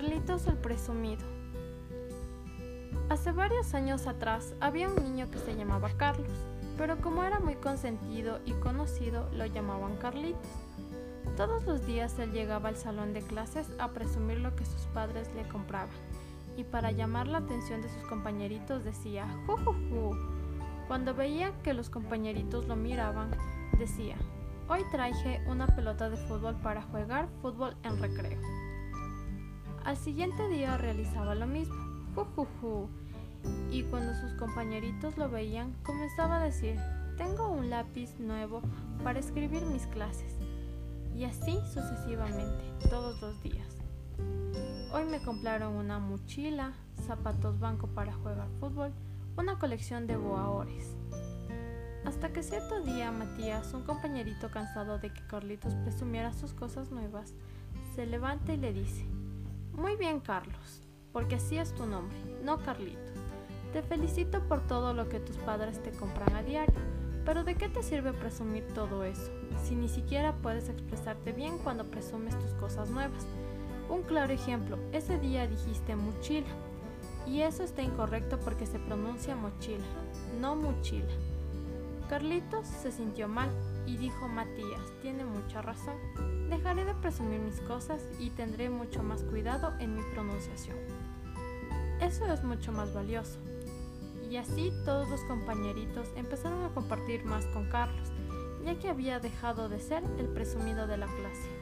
Carlitos el presumido. Hace varios años atrás había un niño que se llamaba Carlos, pero como era muy consentido y conocido, lo llamaban Carlitos. Todos los días él llegaba al salón de clases a presumir lo que sus padres le compraban, y para llamar la atención de sus compañeritos decía ¡Ju, Cuando veía que los compañeritos lo miraban, decía Hoy traje una pelota de fútbol para jugar fútbol en recreo. Al siguiente día realizaba lo mismo. Jujuju. Y cuando sus compañeritos lo veían, comenzaba a decir, tengo un lápiz nuevo para escribir mis clases. Y así sucesivamente, todos los días. Hoy me compraron una mochila, zapatos banco para jugar fútbol, una colección de boaores. Hasta que cierto día Matías, un compañerito cansado de que Carlitos presumiera sus cosas nuevas, se levanta y le dice, muy bien, Carlos, porque así es tu nombre, no Carlitos. Te felicito por todo lo que tus padres te compran a diario, pero ¿de qué te sirve presumir todo eso si ni siquiera puedes expresarte bien cuando presumes tus cosas nuevas? Un claro ejemplo, ese día dijiste mochila, y eso está incorrecto porque se pronuncia mochila, no mochila. Carlitos se sintió mal y dijo Matías, tiene mucha razón. Dejaré de presumir mis cosas y tendré mucho más cuidado en mi pronunciación. Eso es mucho más valioso. Y así todos los compañeritos empezaron a compartir más con Carlos, ya que había dejado de ser el presumido de la clase.